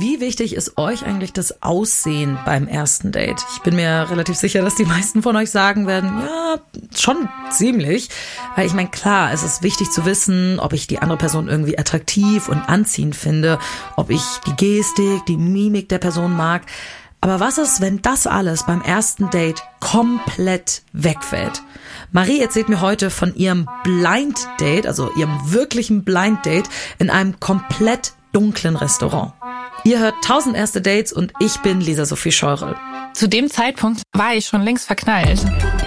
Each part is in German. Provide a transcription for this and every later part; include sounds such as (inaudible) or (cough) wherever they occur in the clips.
Wie wichtig ist euch eigentlich das Aussehen beim ersten Date? Ich bin mir relativ sicher, dass die meisten von euch sagen werden, ja, schon ziemlich. Weil ich meine, klar, es ist wichtig zu wissen, ob ich die andere Person irgendwie attraktiv und anziehend finde, ob ich die Gestik, die Mimik der Person mag. Aber was ist, wenn das alles beim ersten Date komplett wegfällt? Marie erzählt mir heute von ihrem Blind Date, also ihrem wirklichen Blind Date in einem komplett dunklen Restaurant. Ihr hört 1000 erste Dates und ich bin Lisa Sophie Scheurel. Zu dem Zeitpunkt war ich schon längst verknallt.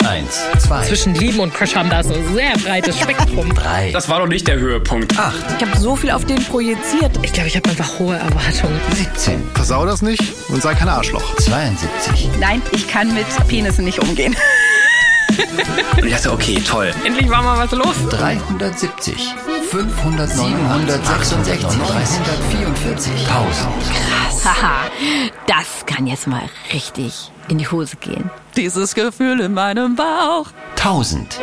Eins, zwei, Zwischen Lieben und Crush haben da so ein sehr breites Spektrum. (laughs) drei, Das war doch nicht der Höhepunkt. acht, Ich habe so viel auf den projiziert. Ich glaube, ich habe einfach hohe Erwartungen. 17, Versau das nicht und sei kein Arschloch. 72, Nein, ich kann mit Penissen nicht umgehen. (laughs) Und ich dachte, okay, toll. Endlich war mal was los. 370, 500, 766, 344, 1000. Haha, das kann jetzt mal richtig in die Hose gehen. Dieses Gefühl in meinem Bauch. 1000.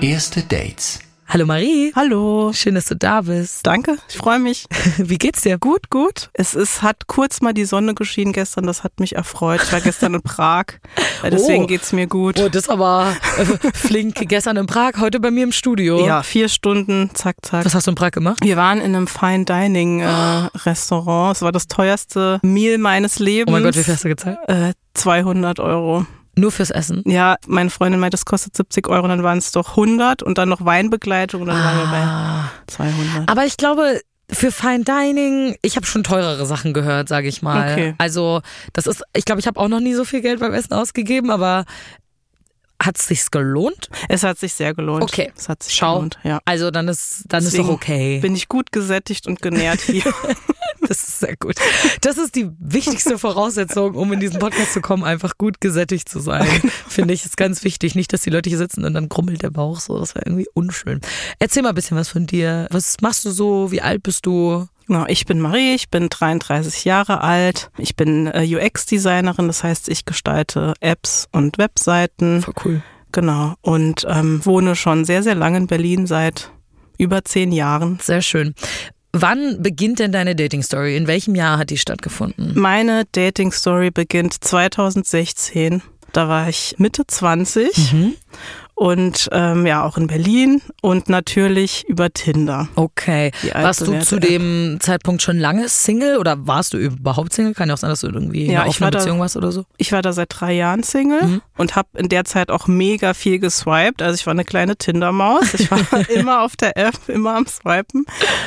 Erste Dates. Hallo Marie. Hallo. Schön, dass du da bist. Danke, ich freue mich. (laughs) Wie geht's dir? Gut, gut. Es ist, hat kurz mal die Sonne geschienen gestern, das hat mich erfreut. Ich war gestern in Prag, (laughs) äh, deswegen Oh. geht's mir gut. Oh, das aber äh, flink gestern in Prag, heute bei mir im Studio. Ja, vier Stunden, zack, zack. Was hast du in Prag gemacht? Wir waren in einem Fine Dining äh, (gasps) Restaurant. Es war das teuerste Meal meines Lebens. Oh mein Gott, wie viel hast du gezahlt? Äh, 200 Euro. Nur fürs Essen. Ja, meine Freundin meinte, das kostet 70 Euro, dann waren es doch 100 und dann noch Weinbegleitung und dann waren wir Ah. bei 200. Aber ich glaube, für Fine Dining, ich habe schon teurere Sachen gehört, sage ich mal. Okay. Also, das ist, ich glaube, ich habe auch noch nie so viel Geld beim Essen ausgegeben, aber hat es sich gelohnt? Es hat sich sehr gelohnt. Okay. Es hat sich Schau. gelohnt, ja. Also, dann ist, dann ist doch okay. Bin ich gut gesättigt und genährt hier. (laughs) (laughs) Das ist sehr gut. Das ist die wichtigste Voraussetzung, um in diesen Podcast zu kommen, einfach gut gesättigt zu sein. (laughs) Finde ich, ist ganz wichtig. Nicht, dass die Leute hier sitzen und dann grummelt der Bauch so. Das wäre irgendwie unschön. Erzähl mal ein bisschen was von dir. Was machst du so? Wie alt bist du? Genau, ich bin Marie, ich bin 33 Jahre alt. Ich bin äh, UX-Designerin, das heißt, ich gestalte Apps und Webseiten. Voll cool. Genau. Und ähm, wohne schon sehr, sehr lange in Berlin seit über zehn Jahren. Sehr schön. Wann beginnt denn deine Dating-Story? In welchem Jahr hat die stattgefunden? Meine Dating-Story beginnt 2016. Da war ich Mitte 20 Mhm. Und ähm, ja, auch in Berlin und natürlich über Tinder. Okay. Warst du zu dem Zeitpunkt schon lange Single oder warst du überhaupt Single? Kann ja auch sein, dass du irgendwie in Ja, einer ich offenen war da- Beziehung warst oder so. Ich war da seit drei Jahren Single Mhm. und habe in der Zeit auch mega viel geswiped. Also ich war eine kleine Tinder-Maus. Ich war (laughs) immer auf der App, immer am Swipen.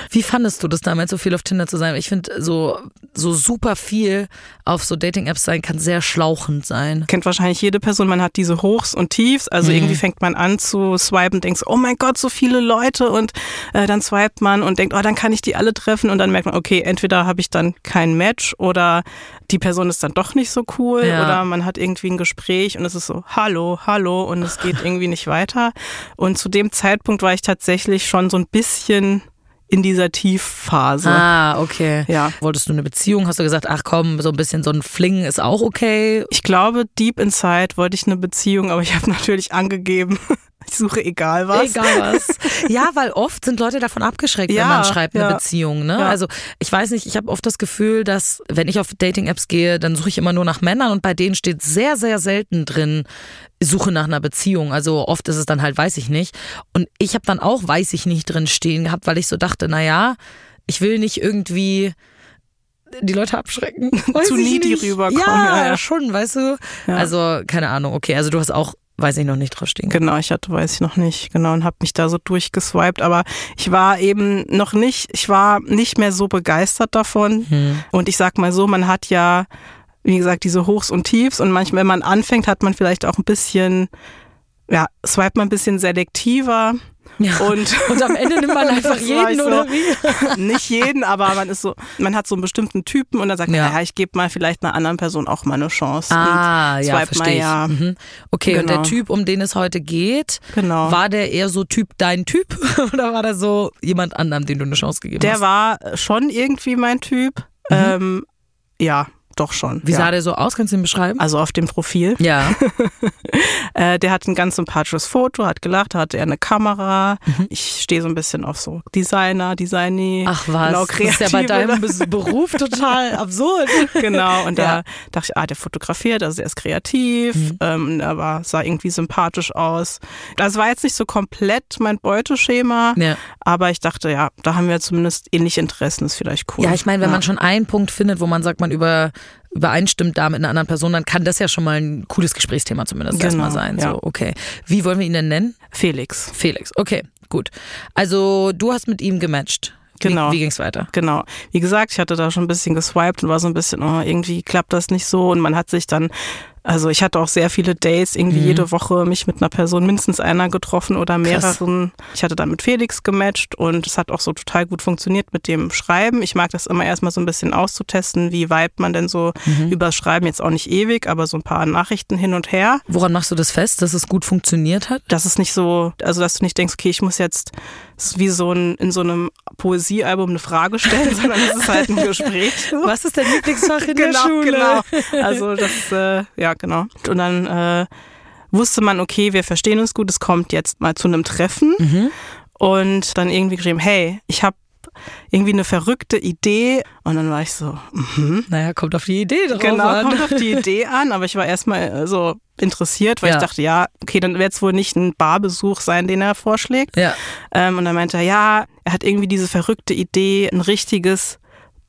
Wie fandest du das damals, so viel auf Tinder zu sein? Ich finde, so, so super viel auf so Dating-Apps sein kann sehr schlauchend sein. Kennt wahrscheinlich jede Person, man hat diese Hochs und Tiefs. Also Mhm. irgendwie fängt man an zu swipen, denkt oh mein Gott, so viele Leute und äh, dann swipet man und denkt, oh, dann kann ich die alle treffen und dann merkt man, okay, entweder habe ich dann kein Match oder die Person ist dann doch nicht so cool Ja. oder man hat irgendwie ein Gespräch und es ist so, hallo, hallo und es geht irgendwie nicht weiter. Und zu dem Zeitpunkt war ich tatsächlich schon so ein bisschen in dieser Tiefphase. Ah, okay. Ja. Wolltest du eine Beziehung? Hast du gesagt, ach komm, so ein bisschen so ein Fling ist auch okay? Ich glaube, deep inside wollte ich eine Beziehung, aber ich habe (laughs) natürlich angegeben, ich suche egal was. Egal was. (laughs) ja, weil oft sind Leute davon abgeschreckt, wenn Ja, man schreibt eine ja. Beziehung. Ne? Ja. Also ich weiß nicht, ich habe oft das Gefühl, dass wenn ich auf Dating-Apps gehe, dann suche ich immer nur nach Männern und bei denen steht sehr, sehr selten drin, Suche nach einer Beziehung. Also oft ist es dann halt, weiß ich nicht. Und ich habe dann auch, weiß ich nicht, drin stehen gehabt, weil ich so dachte, naja, ich will nicht irgendwie die Leute abschrecken. (laughs) Zu needy rüberkommen, Ja, ja, ja. schon, weißt du. Ja. Also keine Ahnung. Okay, also du hast auch, weiß ich noch nicht draufstehen. Genau, ich hatte, weiß ich noch nicht, genau, und habe mich da so durchgeswiped, aber ich war eben noch nicht, ich war nicht mehr so begeistert davon. Hm. Und ich sag mal so, man hat ja, wie gesagt, diese Hochs und Tiefs und manchmal, wenn man anfängt, hat man vielleicht auch ein bisschen, ja, swipet man ein bisschen selektiver. Ja. Und, (laughs) Und am Ende nimmt man (laughs) einfach jeden, so. oder wie? (laughs) nicht jeden, aber man ist so, man hat so einen bestimmten Typen und dann sagt man, ja, ich gebe mal vielleicht einer anderen Person auch mal eine Chance. Ah, und ja, verstehe ja. Mhm. Okay, und Genau. der Typ, um den es heute geht, Genau. war der eher so Typ dein Typ oder war der so jemand anderem, den du eine Chance gegeben Der hast? war schon irgendwie mein Typ. Mhm. Ähm, ja, doch schon. Wie ja. sah der so aus? Kannst du ihn beschreiben? Also auf dem Profil. ja. (laughs) Äh, der hat ein ganz sympathisches Foto, hat gelacht, hatte er eine Kamera. Ich stehe so ein bisschen auf so Designer, Designy. Mhm. Ach was, genau, das ist ja bei deinem Be- Beruf total (laughs) absurd. Genau, und Ja. da dachte ich, ah, der fotografiert, also er ist kreativ, Mhm. ähm, er war, sah irgendwie sympathisch aus. Das war jetzt nicht so komplett mein Beuteschema, Ja. aber ich dachte, ja, da haben wir zumindest ähnliche Interessen, ist vielleicht cool. Ja, ich meine, wenn man schon einen Punkt findet, wo man sagt, man über, übereinstimmt da mit einer anderen Person, dann kann das ja schon mal ein cooles Gesprächsthema zumindest Genau, erstmal sein. ja. So, okay. Wie wollen wir ihn denn nennen? Felix. Felix. Okay, gut. Also du hast mit ihm gematcht. Genau. Wie, wie ging's weiter? Genau. Wie gesagt, ich hatte da schon ein bisschen geswiped und war so ein bisschen, oh, irgendwie klappt das nicht so. Und man hat sich dann, also ich hatte auch sehr viele Dates, irgendwie Mhm. jede Woche mich mit einer Person, mindestens einer getroffen oder mehreren. Ich hatte dann mit Felix gematcht und es hat auch so total gut funktioniert mit dem Schreiben. Ich mag das immer erstmal so ein bisschen auszutesten, wie vibet man denn so Mhm. übers Schreiben, jetzt auch nicht ewig, aber so ein paar Nachrichten hin und her. Woran machst du das fest, dass es gut funktioniert hat? dass es nicht so, also dass du nicht denkst, okay, ich muss jetzt wie so ein, in so einem Poesiealbum eine Frage stellen, (laughs) sondern es ist halt ein Gespräch. Was ist dein Lieblingsfach in der genau, Schule? genau. Also das, äh, ja genau. Und dann äh, wusste man, okay, wir verstehen uns gut, es kommt jetzt mal zu einem Treffen Mhm. und dann irgendwie geschrieben, hey, ich habe irgendwie eine verrückte Idee und dann war ich so, mhm. Naja, kommt auf die Idee drauf Genau, an. kommt auf die (laughs) Idee an, aber ich war erstmal äh, so interessiert, weil Ja. ich dachte, ja, okay, dann wird es wohl nicht ein Barbesuch sein, den er vorschlägt. Ja. Ähm, und dann meinte er, ja, er hat irgendwie diese verrückte Idee, ein richtiges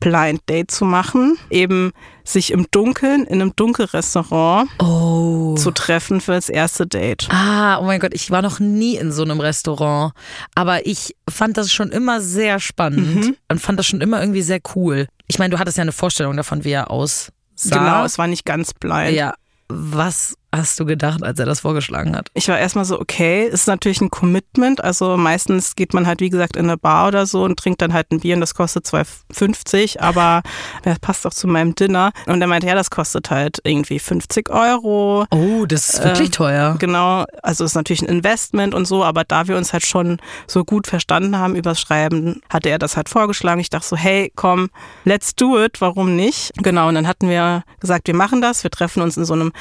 Blind Date zu machen, eben sich im Dunkeln in einem Dunkelrestaurant Oh. zu treffen für das erste Date. Ah, oh mein Gott, ich war noch nie in so einem Restaurant. Aber ich fand das schon immer sehr spannend Mhm. und fand das schon immer irgendwie sehr cool. Ich meine, du hattest ja eine Vorstellung davon, wie er aussah. Genau, es war nicht ganz blind. Ja. Was hast du gedacht, als er das vorgeschlagen hat? Ich war erstmal so, okay, ist natürlich ein Commitment. Also meistens geht man halt, wie gesagt, in eine Bar oder so und trinkt dann halt ein Bier und das kostet 2,50, (laughs) aber das passt auch zu meinem Dinner. Und er meinte, ja, das kostet halt irgendwie 50 Euro. Oh, das ist wirklich Ähm, teuer. Genau, also ist natürlich ein Investment und so, aber da wir uns halt schon so gut verstanden haben übers Schreiben, hatte er das halt vorgeschlagen. Ich dachte so, hey, komm, let's do it, warum nicht? Genau, und dann hatten wir gesagt, wir machen das, wir treffen uns in so einem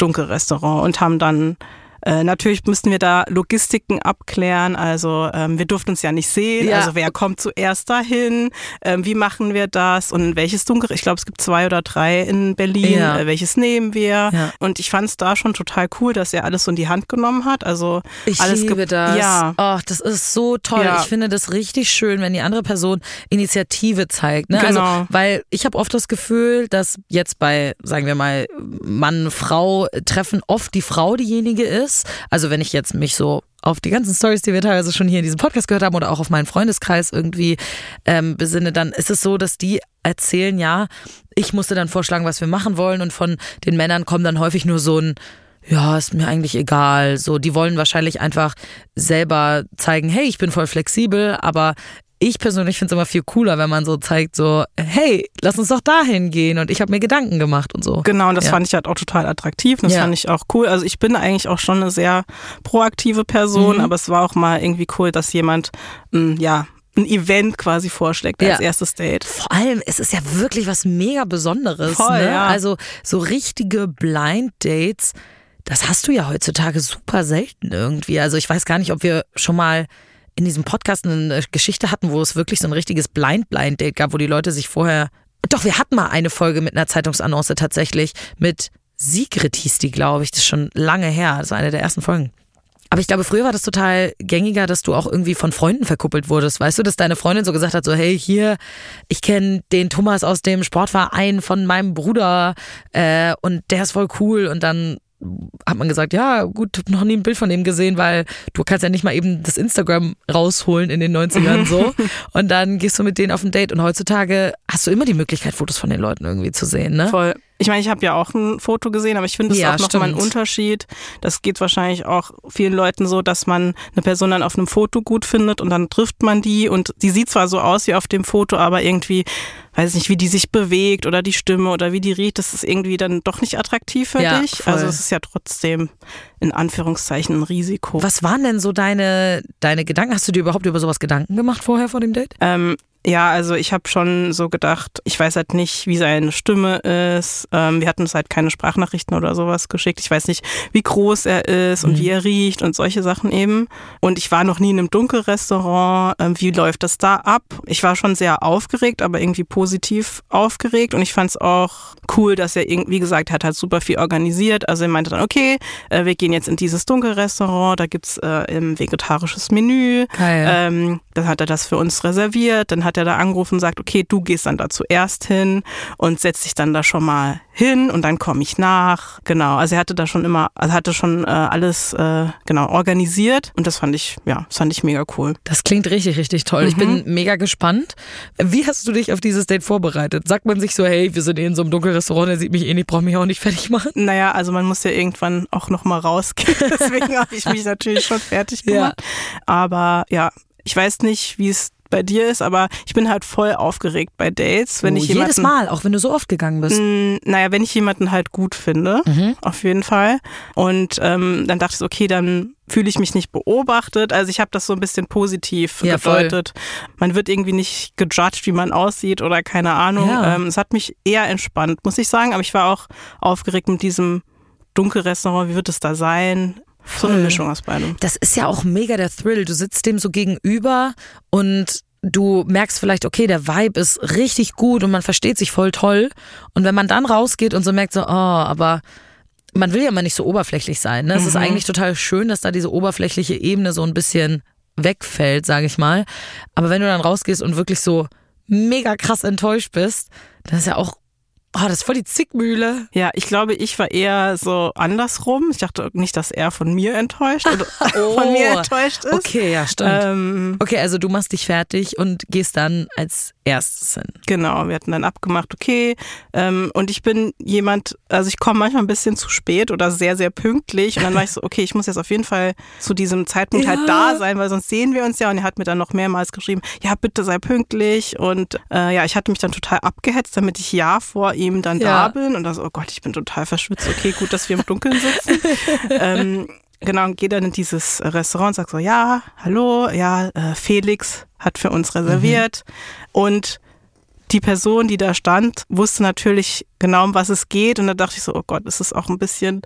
Dunkelrestaurant und haben dann äh, natürlich müssten wir da Logistiken abklären. Also ähm, wir durften uns ja nicht sehen. Ja. Also wer kommt zuerst dahin? Ähm, wie machen wir das? Und in welches Dunkel? Ich glaube, es gibt zwei oder drei in Berlin. Ja. Äh, welches nehmen wir? Ja. Und ich fand es da schon total cool, dass er alles so in die Hand genommen hat. Also Ich alles liebe das. Ja. Oh, das ist so toll. Ich finde das richtig schön, wenn die andere Person Initiative zeigt. Ne? Also, Genau. weil ich habe oft das Gefühl, dass jetzt bei, sagen wir mal, Mann, Frau treffen oft die Frau diejenige ist. Also wenn ich jetzt mich so auf die ganzen Stories, die wir teilweise schon hier in diesem Podcast gehört haben oder auch auf meinen Freundeskreis irgendwie ähm, besinne, dann ist es so, dass die erzählen, ja, ich musste dann vorschlagen, was wir machen wollen und von den Männern kommt dann häufig nur so ein ja, ist mir eigentlich egal. So, die wollen wahrscheinlich einfach selber zeigen, hey, ich bin voll flexibel, aber ich persönlich finde es immer viel cooler, wenn man so zeigt, so, hey, lass uns doch dahin gehen und ich habe mir Gedanken gemacht und so. Genau, und das Ja. fand ich halt auch total attraktiv. Und das Ja. fand ich auch cool. Also ich bin eigentlich auch schon eine sehr proaktive Person, Mhm. aber es war auch mal irgendwie cool, dass jemand, mh, ja, ein Event quasi vorschlägt als Ja. erstes Date. Vor allem, es ist ja wirklich was mega Besonderes. Voll, ne? ja. Also so richtige Blind Dates, das hast du ja heutzutage super selten irgendwie. Also ich weiß gar nicht, ob wir schon mal in diesem Podcast eine Geschichte hatten, wo es wirklich so ein richtiges Blind-Blind-Date gab, wo die Leute sich vorher. Doch, wir hatten mal eine Folge mit einer Zeitungsannonce tatsächlich. Mit Sigrid hieß die, glaube ich. Das ist schon lange her. Das war eine der ersten Folgen. Aber ich glaube, früher war das total gängiger, dass du auch irgendwie von Freunden verkuppelt wurdest. Weißt du, dass deine Freundin so gesagt hat, so, hey, hier, ich kenne den Thomas aus dem Sportverein von meinem Bruder äh, und der ist voll cool. Und dann hat man gesagt, ja, gut, hab noch nie ein Bild von dem gesehen, weil du kannst ja nicht mal eben das Instagram rausholen in den 90ern so. (laughs) und dann gehst du mit denen auf ein Date und heutzutage hast du immer die Möglichkeit, Fotos von den Leuten irgendwie zu sehen, ne? Voll. Ich meine, ich habe ja auch ein Foto gesehen, aber ich finde es Ja, auch nochmal ein. Unterschied. Das geht wahrscheinlich auch vielen Leuten so, dass man eine Person dann auf einem Foto gut findet und dann trifft man die und die sieht zwar so aus wie auf dem Foto, aber irgendwie, weiß nicht, wie die sich bewegt oder die Stimme oder wie die riecht, das ist irgendwie dann doch nicht attraktiv für Ja, dich. voll. Also es ist ja trotzdem in Anführungszeichen ein Risiko. Was waren denn so deine, deine Gedanken? Hast du dir überhaupt über sowas Gedanken gemacht vorher vor dem Date? Ähm, Ja, also ich habe schon so gedacht, ich weiß halt nicht, wie seine Stimme ist. Ähm, wir hatten uns halt keine Sprachnachrichten oder sowas geschickt. Ich weiß nicht, wie groß er ist und Mhm. wie er riecht und solche Sachen eben. Und ich war noch nie in einem Dunkelrestaurant. Ähm, wie läuft das da ab? Ich war schon sehr aufgeregt, aber irgendwie positiv aufgeregt. Und ich fand es auch cool, dass er irgendwie, wie gesagt, hat halt super viel organisiert. Also er meinte dann, okay, äh, wir gehen jetzt in dieses Dunkelrestaurant, da gibt's äh, ein vegetarisches Menü. Geil. Ähm, dann hat er das für uns reserviert. Dann hat er da angerufen und sagt, okay, du gehst dann da zuerst hin und setzt dich dann da schon mal hin und dann komme ich nach. Genau, also er hatte da schon immer, also hatte schon äh, alles äh, genau organisiert und das fand ich, ja, das fand ich mega cool. Das klingt richtig, richtig toll. Ich bin mega gespannt. Wie hast du dich auf dieses Date vorbereitet? Sagt man sich so, hey, wir sind eh in so einem Dunkelrestaurant, der sieht mich eh nicht, braucht mich auch nicht fertig machen? Naja, also man muss ja irgendwann auch noch mal rausgehen. (laughs) Deswegen habe ich mich (laughs) natürlich schon fertig Ja. gemacht. Aber ja, ich weiß nicht, wie es bei dir ist, aber ich bin halt voll aufgeregt bei Dates, wenn Oh, ich jemanden jedes Mal, auch wenn du so oft gegangen bist. Mm, Naja, wenn ich jemanden halt gut finde, Mhm. auf jeden Fall. Und ähm, dann dachte ich, okay, dann fühle ich mich nicht beobachtet. Also ich habe das so ein bisschen positiv Ja, voll. gedeutet. Man wird irgendwie nicht gejudged, wie man aussieht oder keine Ahnung. Ja. Ähm, es hat mich eher entspannt, muss ich sagen. Aber ich war auch aufgeregt mit diesem Dunkelrestaurant. Wie wird es da sein? So eine. Mischung aus beidem. Das ist ja auch mega der Thrill. Du sitzt dem so gegenüber und du merkst vielleicht, okay, der Vibe ist richtig gut und man versteht sich voll toll. Und wenn man dann rausgeht und so merkt so, oh, aber man will ja mal nicht so oberflächlich sein. Ne? Es ist eigentlich total schön, dass da diese oberflächliche Ebene so ein bisschen wegfällt, sage ich mal. Aber wenn du dann rausgehst und wirklich so mega krass enttäuscht bist, dann ist ja auch, oh, das ist voll die Zickmühle. Ja, ich glaube, ich war eher so andersrum. Ich dachte nicht, dass er von mir enttäuscht oder (laughs) von mir enttäuscht ist. Oh. Okay, ja, stimmt. Ähm, Okay, also du machst dich fertig und gehst dann als erstes hin. Genau, wir hatten dann abgemacht, okay. Ähm, und ich bin jemand, also ich komme manchmal ein bisschen zu spät oder sehr, sehr pünktlich. Und dann war ich so, okay, ich muss jetzt auf jeden Fall zu diesem Zeitpunkt Ja. halt da sein, weil sonst sehen wir uns ja. Und er hat mir dann noch mehrmals geschrieben, ja, bitte sei pünktlich. Und äh, ja, ich hatte mich dann total abgehetzt, damit ich ja vor ihm dann Ja. da bin. Und da so, oh Gott, ich bin total verschwitzt. Okay, gut, dass wir im Dunkeln sitzen. (laughs) ähm, genau, und gehe dann in dieses Restaurant und sag so, ja, hallo, ja, äh, Felix hat für uns reserviert. Und die Person, die da stand, wusste natürlich genau, um was es geht. Und da dachte ich so, oh Gott, ist es auch ein bisschen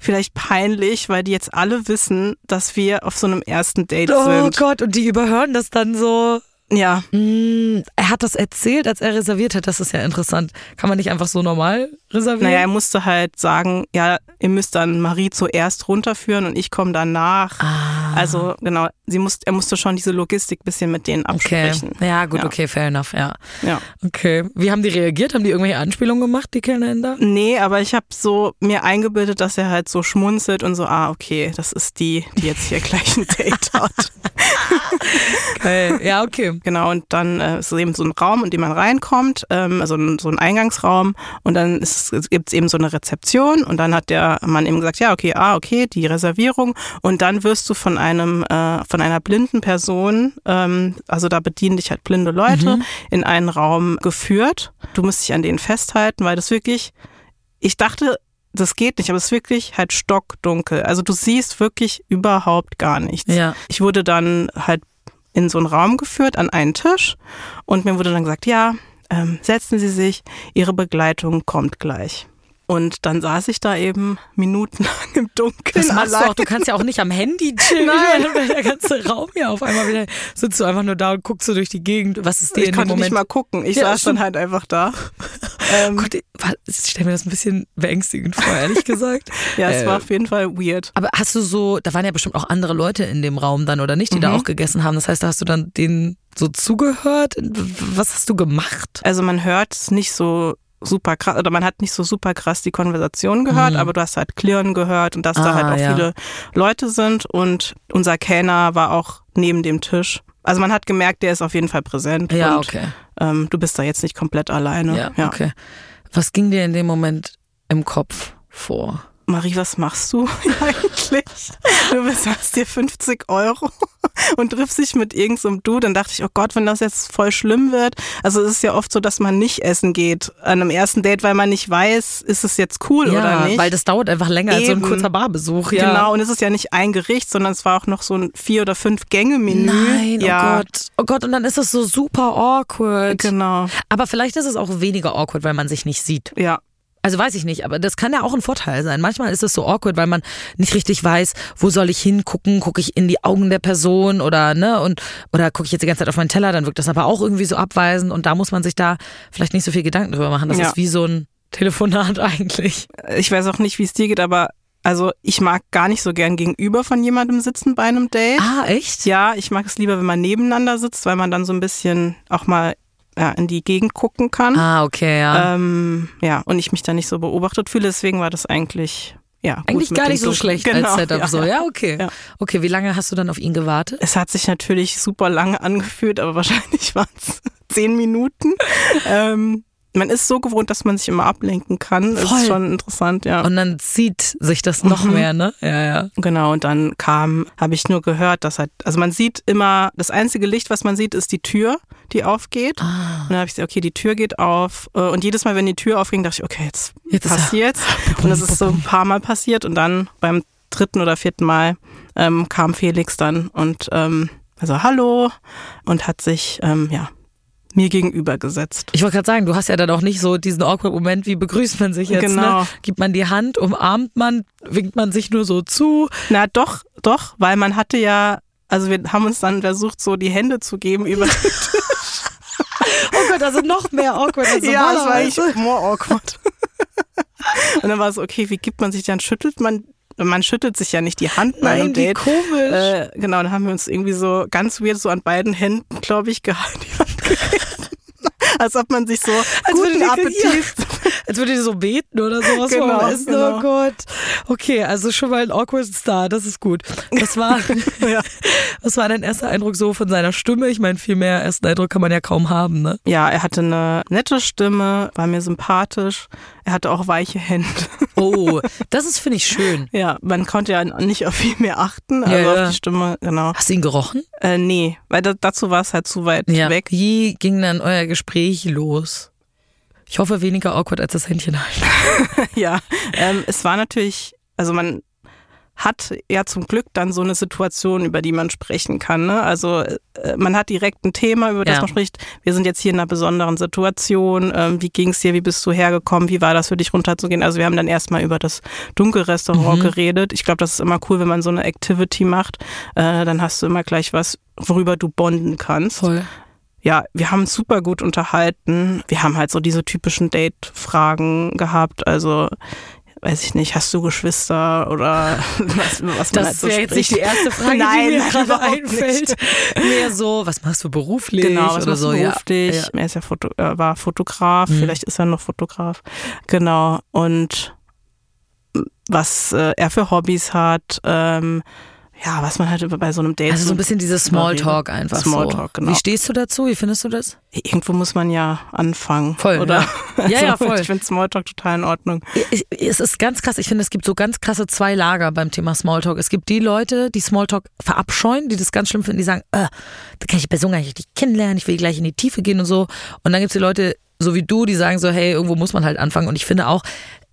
vielleicht peinlich, weil die jetzt alle wissen, dass wir auf so einem ersten Date Oh sind. Gott, und die überhören das dann so. Ja, Mm, er hat das erzählt, als er reserviert hat. Das ist ja interessant. Kann man nicht einfach so normal reservieren? naja, er musste halt sagen, ja, ihr müsst dann Marie zuerst runterführen und ich komme danach. Ah, Also genau, sie musste, er musste schon diese Logistik bisschen mit denen okay. absprechen. Ja, gut, Ja. okay, fair enough, ja. Ja. Okay. Wie haben die reagiert? Haben die irgendwelche Anspielungen gemacht, die Kellner? Nee, aber ich habe so mir eingebildet, dass er halt so schmunzelt und so, ah, okay, das ist die, die jetzt hier (laughs) gleich ein Date hat. (laughs) Geil. Ja, okay. Genau, und dann äh, ist es eben so ein Raum, in den man reinkommt, ähm, also ein, so ein Eingangsraum und dann gibt es eben so eine Rezeption und dann hat der Mann eben gesagt, ja, okay, ah, okay, die Reservierung und dann wirst du von einem, äh, von einer blinden Person, ähm, also da bedienen dich halt blinde Leute, in einen Raum geführt. Du musst dich an denen festhalten, weil das wirklich, ich dachte, das geht nicht, aber es ist wirklich halt stockdunkel. Also du siehst wirklich überhaupt gar nichts. Ja. Ich wurde dann halt in so einen Raum geführt, an einen Tisch und mir wurde dann gesagt, ja, ähm, setzen Sie sich, Ihre Begleitung kommt gleich. Und dann saß ich da eben minutenlang im Dunkeln. Das machst du auch. Du kannst ja auch nicht am Handy chillen. Nein. Der ganze Raum hier auf einmal wieder sitzt du einfach nur da und guckst so durch die Gegend. Was ist dir Ich in dem konnte Moment? nicht mal gucken. Ich Ja, saß dann halt einfach da. Ähm, Gott, ich stelle mir das ein bisschen beängstigend vor, ehrlich gesagt. (laughs) ja, es Äh, war auf jeden Fall weird. Aber hast du so, da waren ja bestimmt auch andere Leute in dem Raum dann oder nicht, die da auch gegessen haben. Das heißt, da hast du dann denen so zugehört. Was hast du gemacht? Also man hört es nicht so super krass, oder man hat nicht so super krass die Konversation gehört, aber du hast halt Klirren gehört und dass da Mhm. Ah, halt auch ja. viele Leute sind und unser Kellner war auch neben dem Tisch. Also man hat gemerkt, der ist auf jeden Fall präsent Ja, und okay. ähm, du bist da jetzt nicht komplett alleine. Ja, okay. Was ging dir in dem Moment im Kopf vor? Marie, was machst du (laughs) eigentlich? Du bezahlst dir 50 Euro (laughs) und triffst dich mit irgendeinem Du. Dann dachte ich, oh Gott, wenn das jetzt voll schlimm wird. Also es ist ja oft so, dass man nicht essen geht an einem ersten Date, weil man nicht weiß, ist es jetzt cool ja, oder nicht. weil das dauert einfach länger als so ein Eben. kurzer Barbesuch. Ja. Genau, und es ist ja nicht ein Gericht, sondern es war auch noch so ein vier- oder fünf-Gänge-Menü. Nein, ja, oh Gott. Oh Gott, und dann ist es so super awkward. Genau, Aber vielleicht ist es auch weniger awkward, weil man sich nicht sieht. ja. Also weiß ich nicht, aber das kann ja auch ein Vorteil sein. Manchmal ist es so awkward, weil man nicht richtig weiß, wo soll ich hingucken? Gucke ich in die Augen der Person oder ne und oder gucke ich jetzt die ganze Zeit auf meinen Teller? Dann wirkt das aber auch irgendwie so abweisend und da muss man sich da vielleicht nicht so viel Gedanken drüber machen. Das Ja. ist wie so ein Telefonat (laughs) eigentlich. Ich weiß auch nicht, wie es dir geht, aber also ich mag gar nicht so gern gegenüber von jemandem sitzen bei einem Date. Ah, echt? Ja, ich mag es lieber, wenn man nebeneinander sitzt, weil man dann so ein bisschen auch mal ja, in die Gegend gucken kann. Ah, okay, ja. Ähm, ja, und ich mich da nicht so beobachtet fühle. Deswegen war das eigentlich, ja, Eigentlich gar nicht so schlecht Genau, als Setup ja. so. Ja, okay. Ja. Okay, wie lange hast du dann auf ihn gewartet? Es hat sich natürlich super lange angefühlt, aber wahrscheinlich (laughs) waren es zehn Minuten. ähm, man ist so gewohnt, dass man sich immer ablenken kann. Das Voll. ist schon interessant, ja. Und dann zieht sich das noch Mhm. mehr, ne? Ja, ja. Genau, und dann kam, habe ich nur gehört, dass halt, also man sieht immer, das einzige Licht, was man sieht, ist die Tür, die aufgeht. Ah. Und dann habe ich gesagt, okay, die Tür geht auf. äh, Und jedes Mal, wenn die Tür aufging, dachte ich, okay, jetzt, Jetzt ist er- passiert's. (laughs) Und das ist so ein paar Mal passiert. Und dann beim dritten oder vierten Mal ähm, kam Felix dann und ähm, also hallo und hat sich ähm, ja mir gegenüber gesetzt. Ich wollte gerade sagen, du hast ja dann auch nicht so diesen awkward Moment, wie begrüßt man sich jetzt, Genau. ne? Gibt man die Hand, umarmt man, winkt man sich nur so zu. Na doch, doch, weil man hatte ja, also wir haben uns dann versucht, so die Hände zu geben über (laughs) Oh Gott, das ist noch mehr awkward als (laughs) Ja, es war eigentlich more awkward. (laughs) und dann war es so, okay, wie gibt man sich dann? Schüttelt man, man schüttelt sich ja nicht die Hand bei einem Date. komisch. Äh, genau, dann haben wir uns irgendwie so ganz weird so an beiden Händen, glaube ich, gehalten. Als ob man sich so würde guten Appetit. Als würde die so beten oder sowas Genau, vorm Essen. genau. Oh Gott. Okay, also schon mal ein awkward Star, das ist gut. Was war, (laughs) Ja. was war dein erster Eindruck so von seiner Stimme? Ich meine, viel mehr ersten Eindruck kann man ja kaum haben, ne? Ja, er hatte eine nette Stimme, war mir sympathisch. Er hatte auch weiche Hände. (laughs) Oh, das ist, finde ich, schön. Ja, man konnte ja nicht auf viel mehr achten, also Ja, ja. auf die Stimme, genau. Hast du ihn gerochen? Äh, nee, weil da, dazu war es halt zu weit weg. Wie ging dann euer Gespräch los? Ich hoffe, weniger awkward als das Händchen halten. (laughs) Ja, ähm, es war natürlich, also man hat ja zum Glück dann so eine Situation, über die man sprechen kann. Ne? Also äh, man hat direkt ein Thema, über das Ja. man spricht. Wir sind jetzt hier in einer besonderen Situation. Ähm, wie ging es dir? Wie bist du hergekommen? Wie war das für dich runterzugehen? Also wir haben dann erstmal über das Dunkelrestaurant Mhm. geredet. Ich glaube, das ist immer cool, wenn man so eine Activity macht. Äh, dann hast du immer gleich was, worüber du bonden kannst. Voll. Ja, wir haben uns super gut unterhalten. Wir haben halt so diese typischen Date-Fragen gehabt. Also, weiß ich nicht, hast du Geschwister oder (laughs) was, was man halt Das so wäre jetzt nicht die erste Frage, (laughs) Nein, die mir nein, (laughs) gerade einfällt. Mehr so, was machst du beruflich? Genau, was oder machst so, du beruflich? Ja. Er ist ja Foto, äh, war Fotograf, Mhm. vielleicht ist er noch Fotograf. Genau. Und was äh, er für Hobbys hat, ähm, ja, was man halt bei so einem Date. Also so ein bisschen dieses Smalltalk einfach Smalltalk, so. genau. Wie stehst du dazu? Wie findest du das? Irgendwo muss man ja anfangen. Voll, oder? ja. (laughs) Ja, ja, voll. Ich finde Smalltalk total in Ordnung. Ich- Es ist ganz krass. Ich finde, es gibt so ganz krasse zwei Lager beim Thema Smalltalk. Es gibt die Leute, die Smalltalk verabscheuen, die das ganz schlimm finden, die sagen, äh, da kann ich die Person gar nicht richtig kennenlernen, ich will gleich in die Tiefe gehen und so. Und dann gibt es die Leute, so wie du, die sagen so, hey, irgendwo muss man halt anfangen. Und ich finde auch,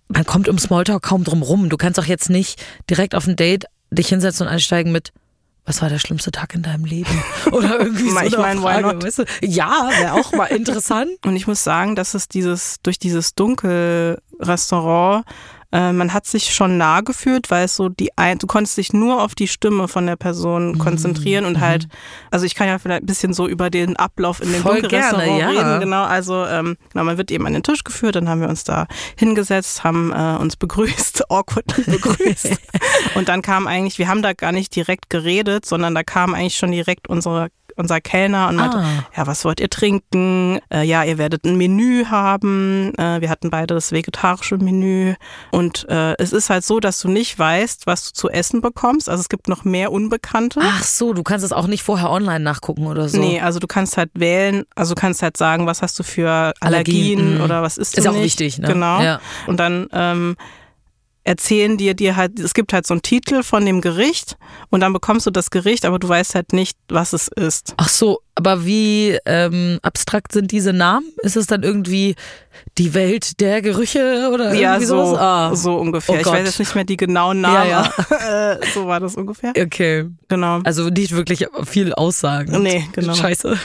man kommt um Smalltalk kaum drum rum. Du kannst auch jetzt nicht direkt auf ein Date dich hinsetzen und einsteigen mit, was war der schlimmste Tag in deinem Leben? (laughs) Oder irgendwie so Ich eine meine, why Frage, not? weißt du? Ja, wäre auch mal interessant. (laughs) Und ich muss sagen, dass es dieses, durch dieses Dunkelrestaurant, äh, man hat sich schon nah gefühlt, weil es so die ein, du konntest dich nur auf die Stimme von der Person Mhm. konzentrieren und halt, also ich kann ja vielleicht ein bisschen so über den Ablauf in dem Voll Dunkelrestaurant gerne, ja. reden, genau, also ähm, genau, man wird eben an den Tisch geführt, dann haben wir uns da hingesetzt, haben äh, uns begrüßt, (laughs) awkward begrüßt (laughs) und dann kam eigentlich, wir haben da gar nicht direkt geredet, sondern da kam eigentlich schon direkt unsere unser Kellner und meinte, Ah. ja, was wollt ihr trinken? Äh, ja, ihr werdet ein Menü haben. Äh, wir hatten beide das vegetarische Menü. Und äh, es ist halt so, dass du nicht weißt, was du zu essen bekommst. Also es gibt noch mehr Unbekannte. Ach so, du kannst es auch nicht vorher online nachgucken oder so. Nee, also du kannst halt wählen, also du kannst halt sagen, was hast du für Allergien, Allergien, mhm. oder was ist du Ist auch nicht. wichtig, ne? Genau. Ja. Und dann, ähm, erzählen dir dir halt, es gibt halt so einen Titel von dem Gericht und dann bekommst du das Gericht, aber du weißt halt nicht, was es ist. Ach so, aber wie ähm, abstrakt sind diese Namen? Ist es dann irgendwie die Welt der Gerüche oder irgendwie Ja, so, sowas? Ah. so ungefähr. Oh ich weiß jetzt nicht mehr die genauen Namen. Ja, äh, (laughs) so war das ungefähr. Okay. Genau. Also nicht wirklich viel Aussagen. Nee, genau. Scheiße.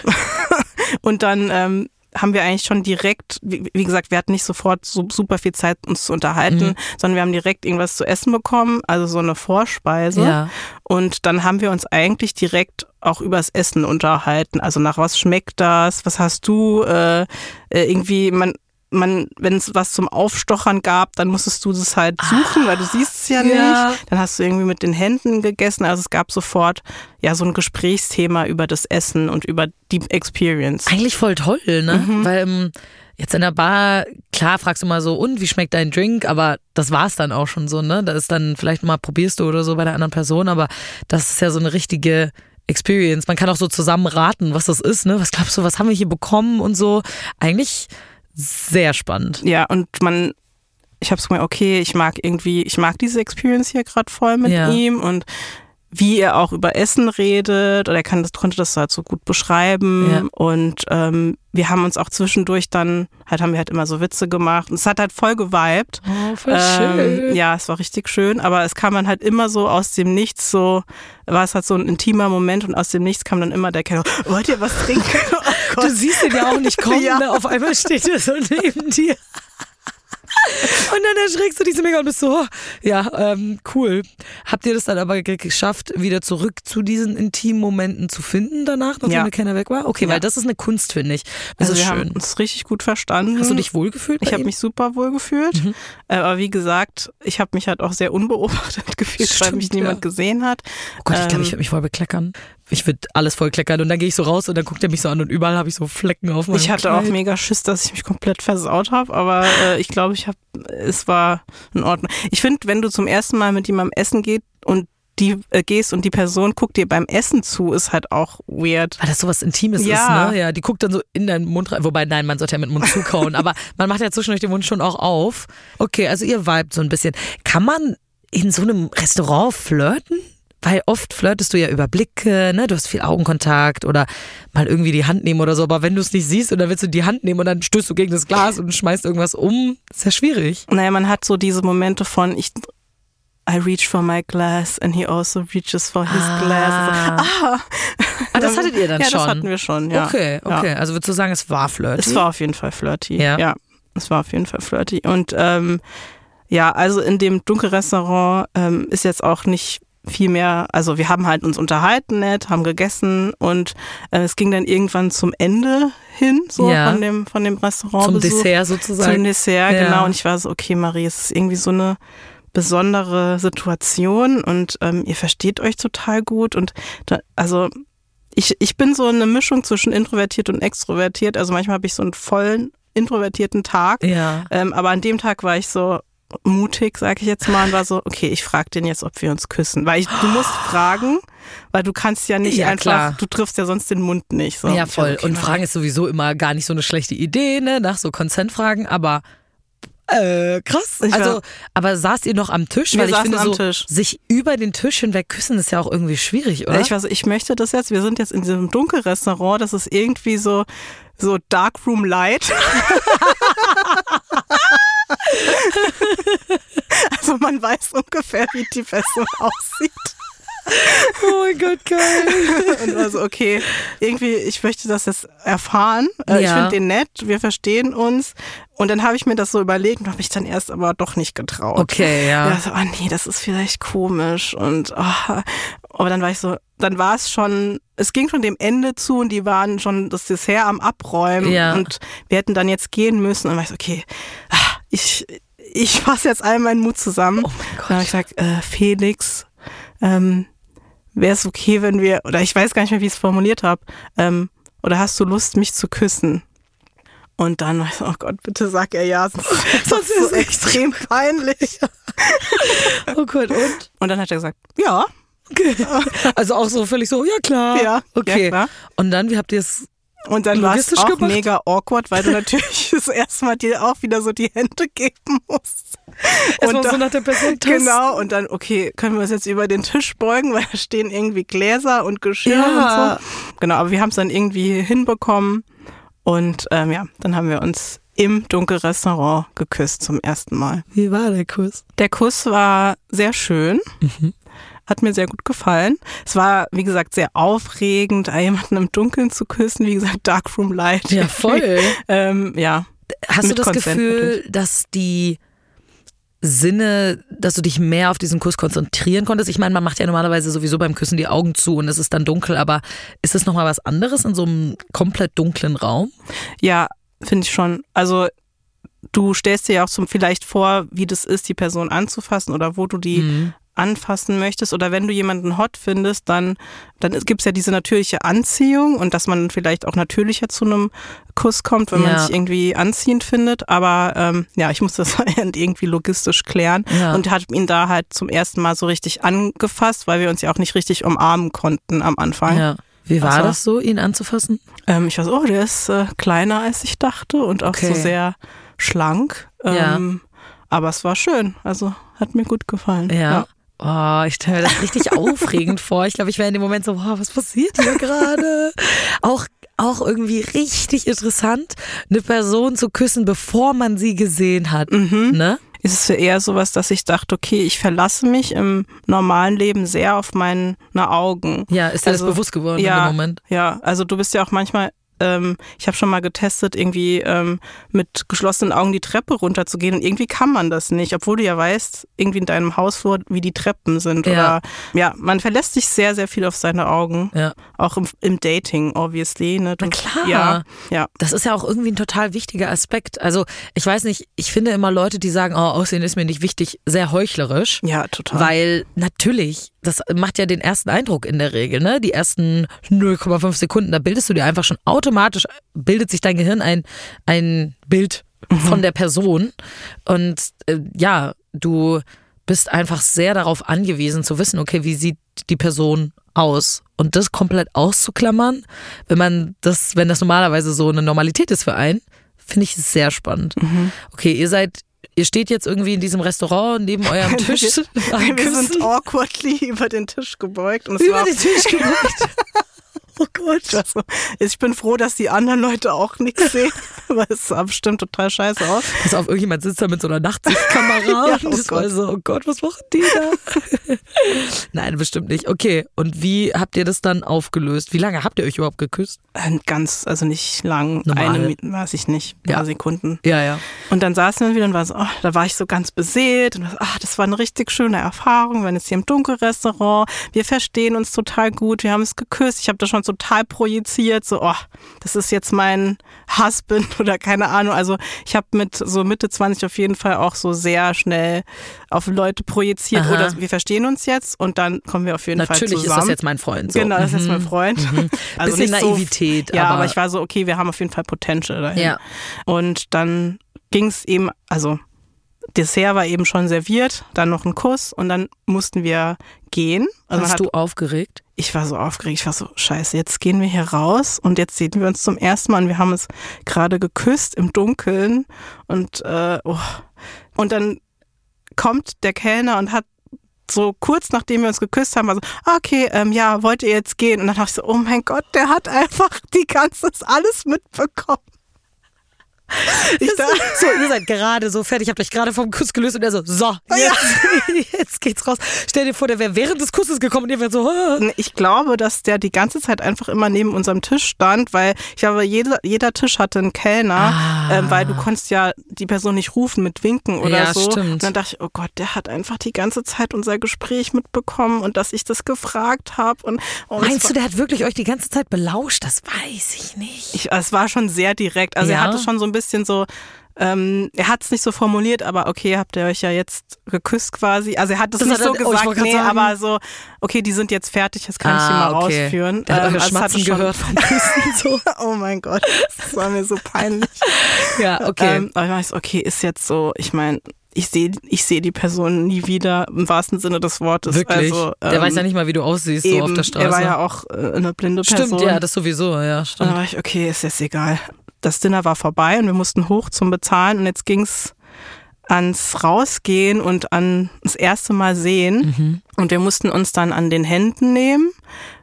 (laughs) Und dann ähm, haben wir eigentlich schon direkt, wie, wie gesagt, wir hatten nicht sofort so super viel Zeit, uns zu unterhalten, Mhm. sondern wir haben direkt irgendwas zu essen bekommen, also so eine Vorspeise. Ja. Und dann haben wir uns eigentlich direkt auch übers Essen unterhalten. Also nach was schmeckt das? Was hast du? Äh, äh, irgendwie, man, man, wenn es was zum Aufstochern gab, dann musstest du das halt suchen, weil du siehst es ja nicht. Ja. Dann hast du irgendwie mit den Händen gegessen. Also es gab sofort ja so ein Gesprächsthema über das Essen und über die Experience. Eigentlich voll toll, ne? Mhm. Weil ähm, jetzt in der Bar, klar fragst du mal so, und wie schmeckt dein Drink? Aber das war's dann auch schon so, ne? Da ist dann vielleicht mal probierst du oder so bei der anderen Person, aber das ist ja so eine richtige Experience. Man kann auch so zusammen raten, was das ist, ne? Was glaubst du, was haben wir hier bekommen und so? Eigentlich sehr spannend. Ja, und man, ich habe mir, okay, ich mag irgendwie, ich mag diese Experience hier gerade voll mit Ja. ihm und wie er auch über Essen redet oder er kann das, konnte das halt so gut beschreiben Ja. und ähm, wir haben uns auch zwischendurch dann, halt haben wir halt immer so Witze gemacht und es hat halt voll geweibt. Oh, voll Ähm, ja, es war richtig schön, aber es kam dann halt immer so aus dem Nichts so, war es halt so ein intimer Moment und aus dem Nichts kam dann immer der Kerl, wollt ihr was trinken? (laughs) Gott. Du siehst ihn ja auch nicht kommen, (laughs) Ja. ne? Auf einmal steht er so neben dir. Und dann erschreckst du dich so mega und bist so, oh, ja, ähm, cool. Habt ihr das dann aber ge- geschafft, wieder zurück zu diesen intimen Momenten zu finden danach, nachdem Ja. der Kenner weg war? Okay, Ja. weil das ist eine Kunst, finde ich. Das Also ist wir schön. haben uns richtig gut verstanden. Hast du dich wohlgefühlt? Ich habe mich super wohl gefühlt. Mhm. Äh, Aber wie gesagt, ich habe mich halt auch sehr unbeobachtet (laughs) gefühlt, weil Stimmt, mich niemand ja. gesehen hat. Oh Gott, ich glaube, Ähm, ich würde mich voll bekleckern. Ich würde alles voll kleckern und dann gehe ich so raus und dann guckt er mich so an und überall habe ich so Flecken auf meinem ich hatte Kleid. auch mega Schiss, dass ich mich komplett versaut habe, aber äh, ich glaube, ich habe, es war in Ordnung. Ich finde, wenn du zum ersten Mal mit jemandem essen geht und die äh, gehst und die Person guckt dir beim Essen zu, ist halt auch weird. Weil das sowas Intimes Ja. ist, ne? Ja, die guckt dann so in deinen Mund rein. Wobei, nein, man sollte ja mit dem Mund zukauen. (laughs) aber man macht ja zwischendurch den Mund schon auch auf. Okay, also ihr vibet so ein bisschen. Kann man in so einem Restaurant flirten? Weil oft flirtest du ja über Blicke, ne? Du hast viel Augenkontakt oder mal irgendwie die Hand nehmen oder so. Aber wenn du es nicht siehst und dann willst du die Hand nehmen und dann stößt du gegen das Glas und schmeißt irgendwas um, ist ja schwierig. Naja, man hat so diese Momente von, ich, I reach for my glass and he also reaches for his Ah. glass. Ah, Ah, das hattet ihr dann ja, schon? das hatten wir schon, ja. Okay, Ja. okay. Also würdest du sagen, es war flirty? Es war auf jeden Fall flirty. Ja. Ja, es war auf jeden Fall flirty. Und ähm, ja, also in dem Dunkelrestaurant ähm, ist jetzt auch nicht viel mehr, also wir haben halt uns unterhalten nett, haben gegessen und äh, es ging dann irgendwann zum Ende hin, so Ja. von dem, von dem Restaurant. Zum Dessert sozusagen. Zum Dessert, Ja. genau. Und ich war so, okay, Marie, es ist irgendwie so eine besondere Situation und ähm, ihr versteht euch total gut und da, also ich, ich bin so eine Mischung zwischen introvertiert und extrovertiert. Also manchmal habe ich so einen vollen introvertierten Tag, Ja. ähm, aber an dem Tag war ich so mutig, sag ich jetzt mal, und war so, okay, ich frage den jetzt, ob wir uns küssen. Weil ich, du musst fragen, weil du kannst ja nicht Ja, einfach, klar. du triffst ja sonst den Mund nicht. So. Ja, voll. war okay, und Fragen ist sowieso immer gar nicht so eine schlechte Idee, ne? Nach so Consent-Fragen, aber äh, krass. Ich war- also, aber saßt ihr noch am Tisch? Wir Weil ich saßen finde, am so, Tisch. sich über den Tisch hinweg küssen ist ja auch irgendwie schwierig, oder? Ich weiß, ich möchte das jetzt. Wir sind jetzt in diesem Dunkelrestaurant. Das ist irgendwie so so Darkroom Light. (laughs) (laughs) also man weiß ungefähr, wie die Person (laughs) aussieht. oh mein Gott, geil. (laughs) Und also okay, irgendwie ich möchte das jetzt erfahren. Äh, Ich Ja. finde den nett. Wir verstehen uns. Und dann habe ich mir das so überlegt und habe mich dann erst aber doch nicht getraut. Okay, ja. Ja, so, oh nee, das ist vielleicht komisch und oh, aber dann war ich so, dann war es schon, es ging schon dem Ende zu und die waren schon das Dessert am Abräumen Ja. und wir hätten dann jetzt gehen müssen und dann war ich so, okay, ah, ich, ich fasse jetzt all meinen Mut zusammen. Oh mein Gott. Dann habe ich gesagt, äh, Felix, ähm, wäre es okay, wenn wir, oder ich weiß gar nicht mehr, wie ich es formuliert habe, ähm, oder hast du Lust, mich zu küssen? Und dann war ich so, oh Gott, bitte sag er ja, sonst, (laughs) sonst ist es so extrem peinlich. (laughs) Oh Gott, und? Und dann hat er gesagt, ja, (laughs) Also auch so völlig so, ja klar. Ja, Okay. ja, klar. Und dann, wie habt ihr es? Und dann war es auch gemacht? mega awkward, weil du natürlich (laughs) das erste Mal dir auch wieder so die Hände geben musst. Erstmal da- so nach der Person. Genau, und dann, okay, können wir uns jetzt über den Tisch beugen, weil da stehen irgendwie Gläser und Geschirr Ja. und so. Genau, aber wir haben es dann irgendwie hinbekommen. Und ähm, ja, dann haben wir uns im Dunkelrestaurant geküsst zum ersten Mal. Wie war der Kuss? Der Kuss war sehr schön. Hat mir sehr gut gefallen. Es war, wie gesagt, sehr aufregend, jemanden im Dunkeln zu küssen. Wie gesagt, Darkroom Light. Ja, voll. (laughs) ähm, ja. Hast du das Consent Gefühl, dass die Sinne, dass du dich mehr auf diesen Kuss konzentrieren konntest? Ich meine, man macht ja normalerweise sowieso beim Küssen die Augen zu und es ist dann dunkel, aber ist es nochmal was anderes in so einem komplett dunklen Raum? Ja, finde ich schon. Also du stellst dir ja auch zum vielleicht vor, wie das ist, die Person anzufassen oder wo du die Mhm. Anfassen möchtest. Oder wenn du jemanden hot findest, dann, dann gibt's ja diese natürliche Anziehung und dass man vielleicht auch natürlicher zu einem Kuss kommt, wenn Ja. man sich irgendwie anziehend findet. Aber ähm, ja, ich muss das (laughs) irgendwie logistisch klären Ja. und hat ihn da halt zum ersten Mal so richtig angefasst, weil wir uns ja auch nicht richtig umarmen konnten am Anfang. Ja. Wie war Also- das so, ihn anzufassen? Ähm, ich weiß, oh, der ist äh, kleiner als ich dachte und auch Okay. so sehr schlank. Ja. Ähm, Aber es war schön. Also hat mir gut gefallen. Ja. Oh, ich stelle mir das richtig (laughs) aufregend vor. Ich glaube, ich wäre in dem Moment so, wow, was passiert hier gerade? Auch, auch irgendwie richtig interessant, eine Person zu küssen, bevor man sie gesehen hat. Mhm. Ne? Ist es eher sowas, dass ich dachte, okay, ich verlasse mich im normalen Leben sehr auf meine Augen. Ja, ist dir Also, das bewusst geworden ja, in dem Moment? Ja, also du bist ja auch manchmal, ähm, ich habe schon mal getestet, irgendwie ähm, mit geschlossenen Augen die Treppe runterzugehen und irgendwie kann man das nicht, obwohl du ja weißt, irgendwie in deinem Hausflur, wie die Treppen sind. Ja. Oder ja, man verlässt sich sehr, sehr viel auf seine Augen. Ja. Auch im, im Dating, obviously. Ne? Du, Na klar. Ja, ja. Das ist ja auch irgendwie ein total wichtiger Aspekt. Also, ich weiß nicht, ich finde immer Leute, die sagen, oh, Aussehen ist mir nicht wichtig, sehr heuchlerisch. Ja, total. Weil natürlich, das macht ja den ersten Eindruck in der Regel, ne? Die ersten 0,5 Sekunden, da bildest du dir einfach schon automatisch, bildet sich dein Gehirn ein, ein Bild von der Person. Und äh, ja, du bist einfach sehr darauf angewiesen zu wissen, okay, wie sieht die Person aus? Und das komplett auszuklammern, wenn man das, wenn das normalerweise so eine Normalität ist für einen, finde ich sehr spannend. Okay, ihr seid, ihr steht jetzt irgendwie in diesem Restaurant neben eurem (laughs) Tisch. am Wir sind awkwardly (laughs) über den Tisch gebeugt. Und es über war den Tisch gebeugt. (laughs) Oh Gott. Also, ich bin froh, dass die anderen Leute auch nichts sehen, (laughs) weil es sah bestimmt total scheiße aus. Pass auf, irgendjemand sitzt da mit so einer Nachtsichtkamera (laughs) Ja, und oh das war Gott. so, oh Gott, was machen die da? (laughs) Nein, bestimmt nicht. Okay, und wie habt ihr das dann aufgelöst? Wie lange habt ihr euch überhaupt geküsst? Ganz, also nicht lang, Normal. eine, weiß ich nicht, ein paar Ja. Sekunden. Ja, ja. Und dann saßen wir wieder und war so, oh, da war ich so ganz beseelt und war so, ach, das war eine richtig schöne Erfahrung. Wir waren jetzt hier im Dunkelrestaurant, wir verstehen uns total gut, wir haben es geküsst. Ich habe das schon total projiziert, so, oh, das ist jetzt mein Husband (laughs) oder keine Ahnung. Also ich habe mit so Mitte 20 auf jeden Fall auch so sehr schnell auf Leute projiziert, Aha. oder wir verstehen uns jetzt und dann kommen wir auf jeden Fall Natürlich zusammen. ist das jetzt mein Freund. So. Genau, das ist jetzt mein Freund. (laughs) Also Bisschen nicht so- Naivität, ja, aber- aber, ich war so, okay, wir haben auf jeden Fall Potential dahin. Ja. Und dann ging es eben, also Dessert war eben schon serviert, dann noch ein Kuss und dann mussten wir gehen. Also Warst du aufgeregt? Ich war so aufgeregt, ich war so, scheiße, jetzt gehen wir hier raus und jetzt sehen wir uns zum ersten Mal und wir haben uns gerade geküsst im Dunkeln und, äh, oh. und dann kommt der Kellner und hat so kurz nachdem wir uns geküsst haben, war okay, ähm, ja, wollt ihr jetzt gehen? Und dann dachte ich so, oh mein Gott, der hat einfach die ganze alles mitbekommen. Ich dachte, (laughs) So, ihr seid gerade so fertig, habt euch gerade vom Kuss gelöst und er so, so, jetzt, (laughs) jetzt geht's raus. Stell dir vor, der wäre während des Kusses gekommen und ihr wärt so, ah. (laughs) Ich glaube, dass der die ganze Zeit einfach immer neben unserem Tisch stand, weil ich glaube, jeder, jeder Tisch hatte einen Kellner, ähm, weil du konntest ja die Person nicht rufen mit Winken oder Ah. Ja, so. stimmt. Und dann dachte ich, oh Gott, der hat einfach die ganze Zeit unser Gespräch mitbekommen und dass ich das gefragt habe. Und oh, Meinst du, der hat wirklich euch die ganze Zeit belauscht? Das weiß ich nicht. ich, es war schon sehr direkt. Also Ja. er hatte schon so ein bisschen so. Ähm, er hat es nicht so formuliert, aber okay, habt ihr euch ja jetzt geküsst quasi. Also er hat es Das nicht hat er- so oh, ich gesagt, grad nee, sagen. aber so, okay, die sind jetzt fertig, jetzt kann ich sie mal rausführen. Der hat Ähm, also hatte schon- gehört vom (laughs) Küssen. So. (laughs) Oh mein Gott, das war mir so peinlich. (laughs) Ja, okay. Ähm, aber ich weiß, okay, ist jetzt so, ich meine, ich sehe ich sehe die Person nie wieder, im wahrsten Sinne des Wortes. Wirklich? Also, der ähm, weiß ja nicht mal, wie du aussiehst, eben, so auf der Straße. Er war ja auch äh, eine blinde Person. Stimmt, ja, das sowieso, ja, und dann stimmt. war ich, okay, ist jetzt egal. Das Dinner war vorbei und wir mussten hoch zum Bezahlen und jetzt ging's ans Rausgehen und an das erste Mal sehen. Und wir mussten uns dann an den Händen nehmen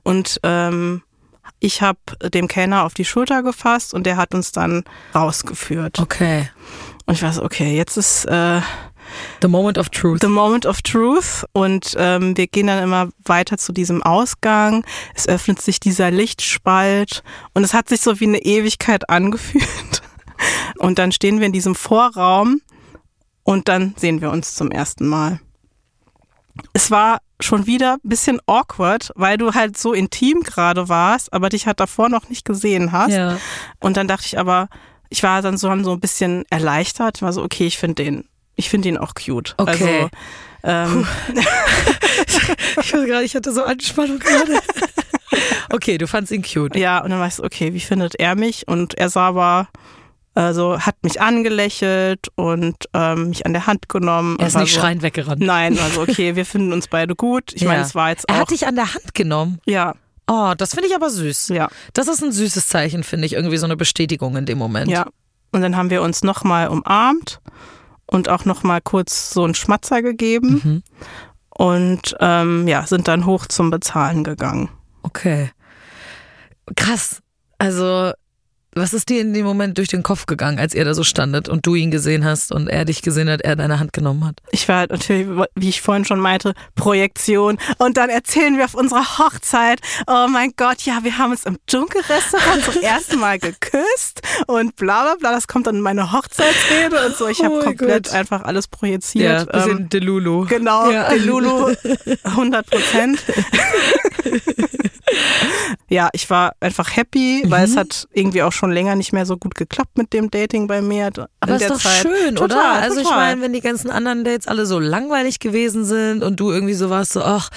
und ähm, ich habe dem Kellner auf die Schulter gefasst und der hat uns dann rausgeführt. Okay. Und ich so, okay, jetzt ist äh, The moment of truth. the moment of truth und ähm, wir gehen dann immer weiter zu diesem Ausgang. Es öffnet sich dieser Lichtspalt und es hat sich so wie eine Ewigkeit angefühlt. (laughs) Und dann stehen wir in diesem Vorraum und dann sehen wir uns zum ersten Mal. Es war schon wieder ein bisschen awkward, weil du halt so intim gerade warst, aber dich halt davor noch nicht gesehen hast. Ja. Und dann dachte ich aber, ich war dann so, so ein bisschen erleichtert. Ich war so, okay, ich finde den, ich finde ihn auch cute. Okay. Also, ähm, (laughs) Ich weiß gerade, ich hatte so Anspannung gerade. (laughs) Okay, du fandst ihn cute. ja, und dann war ich so, okay, wie findet er mich? Und er sah aber, also hat mich angelächelt und ähm, mich an der Hand genommen. Er ist nicht so, schreiend weggerannt. Nein, also okay, (laughs) wir finden uns beide gut. Ich meine, Ja. es war jetzt Er auch. hat dich an der Hand genommen. ja, Oh, das finde ich aber süß. ja, Das ist ein süßes Zeichen, finde ich. Irgendwie so eine Bestätigung in dem Moment. ja. Und dann haben wir uns nochmal umarmt und auch nochmal kurz so einen Schmatzer gegeben. Mhm. Und ähm, ja, sind dann hoch zum Bezahlen gegangen. Okay. Krass. Also, was ist dir in dem Moment durch den Kopf gegangen, als ihr da so standet und du ihn gesehen hast und er dich gesehen hat, er deine Hand genommen hat? Ich war halt natürlich, wie ich vorhin schon meinte, Projektion. Und dann erzählen wir auf unserer Hochzeit, oh mein Gott, ja, wir haben uns im Dschungelrestaurant zum ersten Mal geküsst und bla bla bla. Das kommt dann in meine Hochzeitsrede und so. Ich habe Oh komplett Gott. einfach alles projiziert. ähm, Delulu. Genau, Ja. ja. Lulu, 100 Prozent. (laughs) ja, ich war einfach happy, weil Mhm. es hat irgendwie auch schon länger nicht mehr so gut geklappt mit dem Dating bei mir. Aber ist doch Zeit. schön, total, oder? Also ich total. meine, wenn die ganzen anderen Dates alle so langweilig gewesen sind und du irgendwie so warst, so, ach,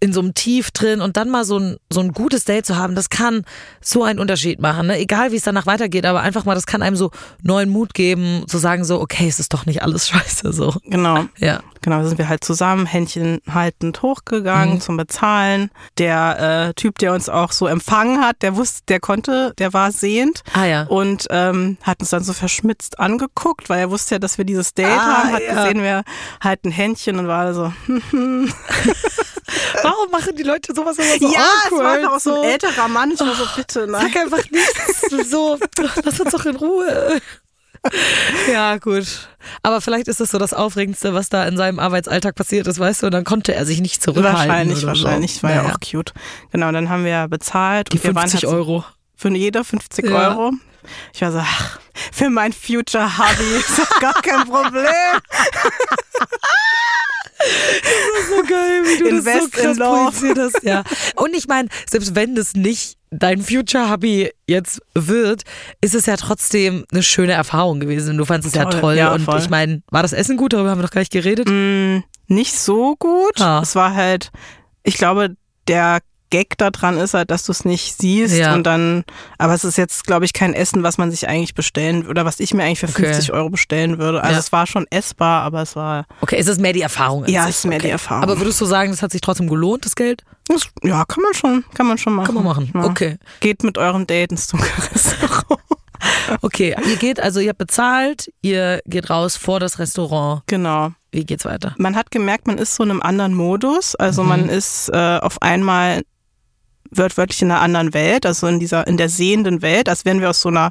in so einem Tief drin und dann mal so ein, so ein gutes Date zu haben, das kann so einen Unterschied machen. Ne? Egal, wie es danach weitergeht, aber einfach mal, das kann einem so neuen Mut geben, zu sagen so, okay, es ist doch nicht alles (laughs) scheiße so. Genau. Ja. Genau, da sind wir halt zusammen, Händchen haltend hochgegangen Mhm. zum Bezahlen. Der äh, Typ, der uns auch so empfangen hat, der wusste, der konnte, der war sehend Ah ja. und ähm, hat uns dann so verschmitzt angeguckt, weil er wusste ja, dass wir dieses Date Ah, haben, hat ja. gesehen, wir halten ein Händchen und war so, hm, (laughs) (laughs) Warum machen die Leute sowas immer so ja, es war awkward? auch so so? ein älterer Mann. Ich war so, bitte, nein. Sag einfach nichts. So, (laughs) lass uns doch in Ruhe. (laughs) Ja, gut. Aber vielleicht ist das so das Aufregendste, was da in seinem Arbeitsalltag passiert ist, weißt du? Und dann konnte er sich nicht zurückhalten. Wahrscheinlich, wahrscheinlich. So. War ja Naja. auch cute. Genau, dann haben wir bezahlt. Die und wir waren 50 halt Euro. Für jeder 50 Ja. Euro. Ich war so, ach, für mein Future Hobby ist das gar kein Problem. (laughs) So geil, wie du Invest (laughs) das so krass in love. hast. Ja. Und ich meine, selbst wenn das nicht dein Future-Hobby jetzt wird, ist es ja trotzdem eine schöne Erfahrung gewesen. Du fandest es ja Toll, toll. ja, und voll. ich meine, war das Essen gut? Darüber haben wir noch gar nicht geredet. Mm, nicht so gut. Ah. Es war halt, ich glaube, der Gag daran ist halt, dass du es nicht siehst Ja. und dann, aber es ist jetzt, glaube ich, kein Essen, was man sich eigentlich bestellen oder was ich mir eigentlich für Okay. 50 Euro bestellen würde. Also Ja. es war schon essbar, aber es war, Okay, ist es mehr die Erfahrung? ja, es ist mehr okay. die Erfahrung. Aber würdest du sagen, das hat sich trotzdem gelohnt, das Geld? das, ja, kann man schon, kann man schon machen. Kann man machen. Ja. Okay. Geht mit eurem Date ins Dunkelrestaurant. (laughs) Okay, ihr geht, also ihr habt bezahlt, ihr geht raus vor das Restaurant. genau. Wie geht's weiter? Man hat gemerkt, man ist so in einem anderen Modus. Also man ist äh, auf einmal wörtlich in einer anderen Welt, also in dieser, in der sehenden Welt, als wären wir aus so einer,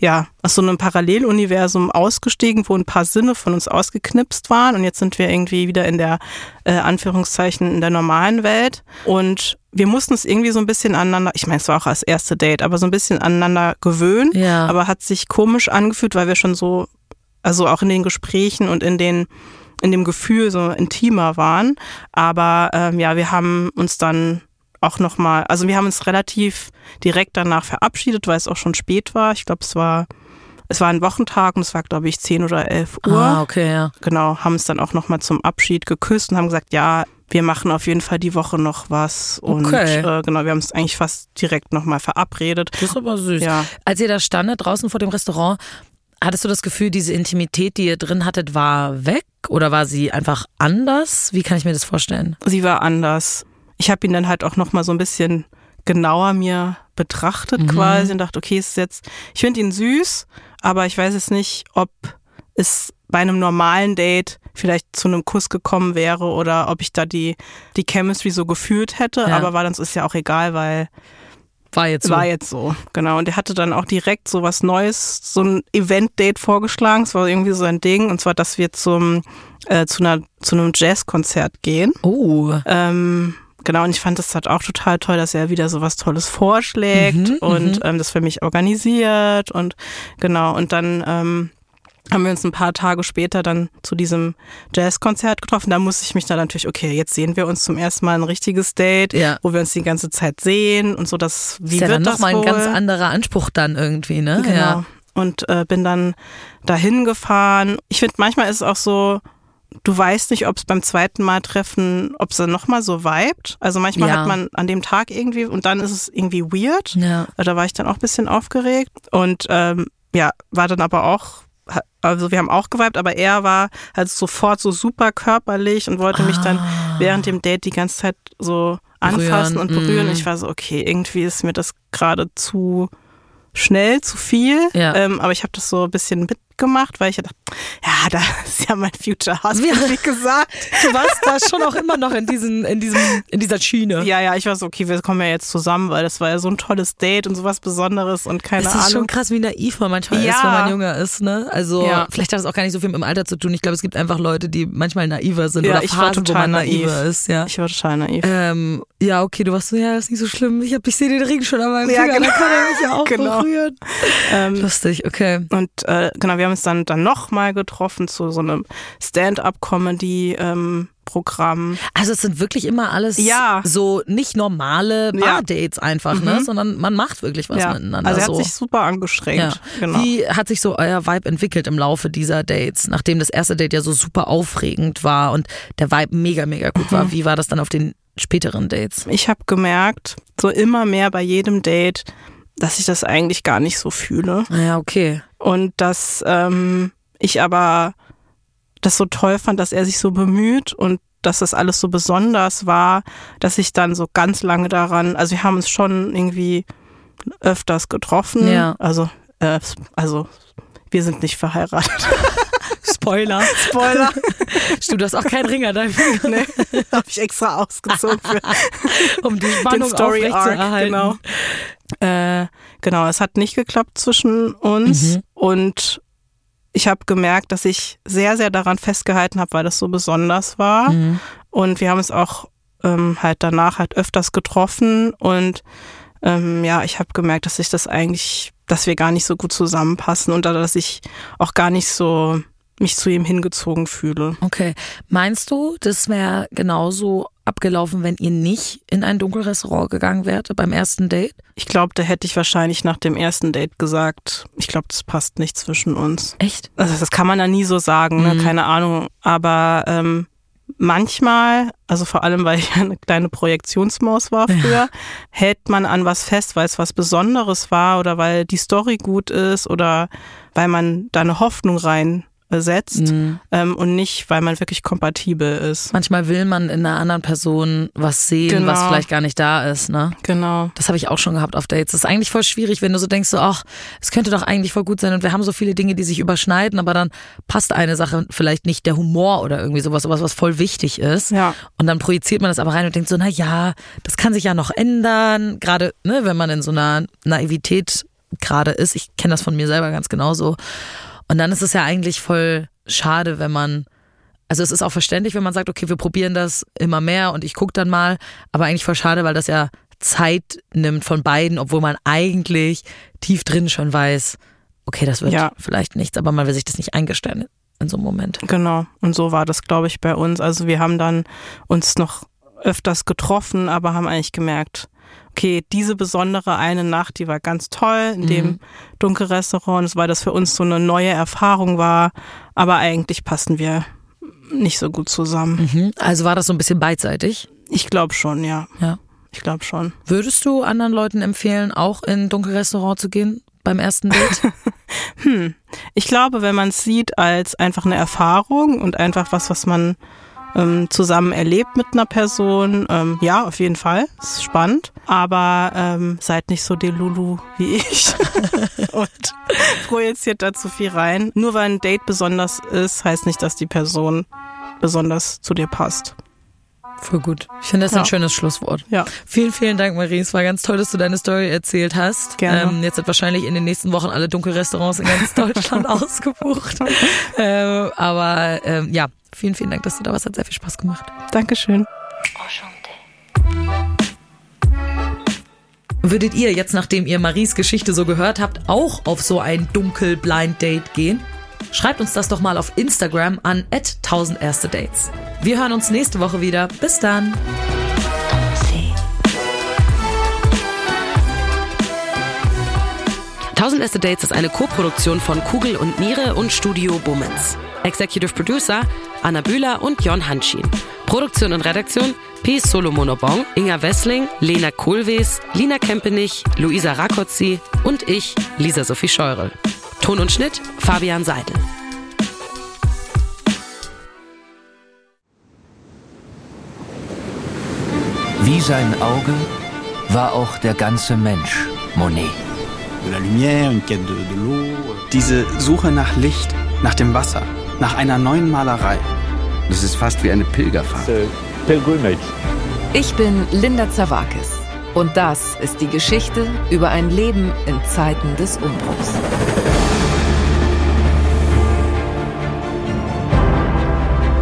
ja, aus so einem Paralleluniversum ausgestiegen, wo ein paar Sinne von uns ausgeknipst waren und jetzt sind wir irgendwie wieder in der, äh, Anführungszeichen, in der normalen Welt und wir mussten uns irgendwie so ein bisschen aneinander, ich meine, es war auch das erste Date, aber so ein bisschen aneinander gewöhnen, Ja. aber hat sich komisch angefühlt, weil wir schon so, also auch in den Gesprächen und in den in dem Gefühl so intimer waren. Aber ähm, ja, wir haben uns dann auch nochmal, also wir haben uns relativ direkt danach verabschiedet, weil es auch schon spät war. Ich glaube, es war, es war ein Wochentag und es war, glaube ich, 10 oder 11 Uhr. Ah, okay, ja. Genau, haben es dann auch nochmal zum Abschied geküsst und haben gesagt, ja, wir machen auf jeden Fall die Woche noch was. Und Okay. äh, genau, wir haben es eigentlich fast direkt nochmal verabredet. Das ist aber süß. Ja. Als ihr da standet draußen vor dem Restaurant, hattest du das Gefühl, diese Intimität, die ihr drin hattet, war weg? Oder war sie einfach anders? Wie kann ich mir das vorstellen? sie war anders. Ich habe ihn dann halt auch noch mal so ein bisschen genauer mir betrachtet Mhm. quasi und dachte, okay, es ist jetzt, ich finde ihn süß, aber ich weiß jetzt nicht, ob es bei einem normalen Date vielleicht zu einem Kuss gekommen wäre oder ob ich da die, die Chemistry so gefühlt hätte. Ja. Aber war dann ist ja auch egal, weil War jetzt so. war jetzt so. Genau. Und er hatte dann auch direkt so was Neues, so ein Event-Date vorgeschlagen. Es war irgendwie so ein Ding. Und zwar, dass wir zum, äh, zu, einer, zu einem Jazzkonzert gehen. oh. Ähm, genau, und ich fand das halt auch total toll, dass er wieder so was Tolles vorschlägt Mhm, und ähm, das für mich organisiert und genau, und dann ähm, haben wir uns ein paar Tage später dann zu diesem Jazzkonzert getroffen. Da musste ich mich dann natürlich, okay, jetzt sehen wir uns zum ersten Mal ein richtiges Date, Ja. wo wir uns die ganze Zeit sehen und so, das, wie ist ja wird dann das nochmal ein ganz anderer Anspruch dann irgendwie, ne? Genau. Ja. Und äh, bin dann dahin gefahren. Ich finde, manchmal ist es auch so, du weißt nicht, ob es beim zweiten Mal treffen, ob es dann nochmal so vibet. Also manchmal Ja. hat man an dem Tag irgendwie und dann ist es irgendwie weird. Ja. Da war ich dann auch ein bisschen aufgeregt. Und ähm, ja, war dann aber auch, also wir haben auch geweibt, aber er war halt sofort so super körperlich und wollte mich dann während dem Date die ganze Zeit so anfassen Ah. Berühren, und berühren. mm. Ich war so, okay, irgendwie ist mir das gerade zu schnell, zu viel. Ja. Ähm, aber ich habe das so ein bisschen mitgemacht, weil ich dachte, ja, da (laughs) ist ja mein Future Husband, wie gesagt. Du warst da schon auch immer noch in, diesen, in, diesem, in dieser Schiene. Ja, ja, ich war so, okay, wir kommen ja jetzt zusammen, weil das war ja so ein tolles Date und sowas Besonderes und keine Es ist schon Ahnung. krass, wie naiv man manchmal Ja. ist, wenn man jünger ist, ne? Also Ja. vielleicht hat das auch gar nicht so viel mit dem Alter zu tun. Ich glaube, es gibt einfach Leute, die manchmal naiver sind Ja, oder ich war Phasen, wo total naiv. naiver ist, ja. Ich war total naiv. Ähm, ja, okay, du warst so, ja, ist nicht so schlimm. Ich hab, ich sehe den Ring schon an meinem Ja, Finger, genau. da kann er mich ja auch (laughs) Genau. berühren. Ähm, Lustig, okay. Und äh, genau, wir haben uns dann, dann nochmal getroffen zu so einem Stand-up-Comedy-Programm. Also es sind wirklich immer alles Ja. so nicht normale Ja. Bar-Dates einfach, ne? Sondern man macht wirklich was ja. miteinander. Also er so. hat sich super angestrengt. Ja. Genau. Wie hat sich so euer Vibe entwickelt im Laufe dieser Dates, nachdem das erste Date ja so super aufregend war und der Vibe mega, mega gut Mhm. war? Wie war das dann auf den späteren Dates? Ich habe gemerkt, so immer mehr bei jedem Date, dass ich das eigentlich gar nicht so fühle. Naja, okay. Und dass ähm, ich aber das so toll fand, dass er sich so bemüht und dass das alles so besonders war, dass ich dann so ganz lange daran, also wir haben uns schon irgendwie öfters getroffen. Ja. Also, äh, also wir sind nicht verheiratet. (laughs) Spoiler. Spoiler. (laughs) Stimmt, du hast auch keinen Ring an deinem Finger, (laughs) nee, habe ich extra ausgezogen für um die den Spannung Story Arc. aufrechtzuerhalten. Genau. Äh, genau, es hat nicht geklappt zwischen uns Mhm. und ich habe gemerkt, dass ich sehr, sehr daran festgehalten habe, weil das so besonders war. Mhm. Und wir haben es auch ähm, halt danach halt öfters getroffen und ähm, ja, ich habe gemerkt, dass ich das eigentlich, dass wir gar nicht so gut zusammenpassen und dass ich auch gar nicht so mich zu ihm hingezogen fühle. Okay. Meinst du, das wäre genauso abgelaufen, wenn ihr nicht in ein Dunkelrestaurant gegangen wärt beim ersten Date? Ich glaube, da hätte ich wahrscheinlich nach dem ersten Date gesagt, ich glaube, das passt nicht zwischen uns. Echt? Also das kann man ja nie so sagen, ne? Mhm. keine Ahnung. Aber ähm, manchmal, also vor allem, weil ich (laughs) eine kleine Projektionsmaus war früher, hält man an was fest, weil es was Besonderes war oder weil die Story gut ist oder weil man da eine Hoffnung reinsetzt Mhm. ähm, und nicht, weil man wirklich kompatibel ist. Manchmal will man in einer anderen Person was sehen, Genau. was vielleicht gar nicht da ist, ne? Genau. Das habe ich auch schon gehabt auf Dates. Das ist eigentlich voll schwierig, wenn du so denkst, so, ach, es könnte doch eigentlich voll gut sein und wir haben so viele Dinge, die sich überschneiden, aber dann passt eine Sache vielleicht nicht, der Humor oder irgendwie sowas, sowas, was voll wichtig ist. Ja. Und dann projiziert man das aber rein und denkt so, na ja, das kann sich ja noch ändern. Gerade, ne, wenn man in so einer Naivität gerade ist. Ich kenne das von mir selber ganz genauso. Und dann ist es ja eigentlich voll schade, wenn man also es ist auch verständlich, wenn man sagt, okay, wir probieren das immer mehr und ich gucke dann mal, aber eigentlich voll schade, weil das ja Zeit nimmt von beiden, obwohl man eigentlich tief drin schon weiß, okay, das wird Ja. vielleicht nichts, aber man will sich das nicht eingestehen in so einem Moment. Genau. Und so war das, glaube ich, bei uns. Also wir haben dann uns noch öfters getroffen, aber haben eigentlich gemerkt, okay, diese besondere eine Nacht, die war ganz toll in dem Dunkelrestaurant, weil das für uns so eine neue Erfahrung war. Aber eigentlich passen wir nicht so gut zusammen. Mhm. Also war das so ein bisschen beidseitig. Ich glaube schon, ja. Ja. Ich glaube schon. Würdest du anderen Leuten empfehlen, auch in ein Dunkelrestaurant zu gehen beim ersten Date? (laughs) Hm. Ich glaube, wenn man es sieht als einfach eine Erfahrung und einfach was, was man ähm, zusammen erlebt mit einer Person. Ähm, ja, auf jeden Fall. Ist spannend. Aber ähm, seid nicht so delulu wie ich (laughs) und projiziert da zu viel rein. Nur weil ein Date besonders ist, heißt nicht, dass die Person besonders zu dir passt. Voll gut. Ich finde das Ja. ein schönes Schlusswort. Ja. Vielen, vielen Dank, Marie. Es war ganz toll, dass du deine Story erzählt hast. Gerne. Ähm, jetzt sind wahrscheinlich in den nächsten Wochen alle Dunkelrestaurants in ganz (laughs) Deutschland ausgebucht. Ähm, aber ähm, ja, vielen, vielen Dank, dass du da warst. Hat sehr viel Spaß gemacht. Dankeschön. Würdet ihr jetzt, nachdem ihr Maries Geschichte so gehört habt, auch auf so ein dunkel Blind Date gehen? Schreibt uns das doch mal auf Instagram an 1000 erste Dates. Wir hören uns nächste Woche wieder. Bis dann. Tausend erste Dates ist eine Co-Produktion von Kugel und Niere und Studio Bummens. Executive Producer Anna Bühler und Jon Hanschin. Produktion und Redaktion P. Solomonobong, Inga Wessling, Lena Kohlwees, Lina Kempenich, Luisa Rakotzi und ich, Lisa Sophie Scheurel. Ton und Schnitt Fabian Seidel. Wie sein Auge war auch der ganze Mensch Monet. De la lumière, une quête de, de l'eau. Diese Suche nach Licht, nach dem Wasser, nach einer neuen Malerei. Das ist fast wie eine Pilgerfahrt. Ich bin Linda Zawakis. Und das ist die Geschichte über ein Leben in Zeiten des Umbruchs.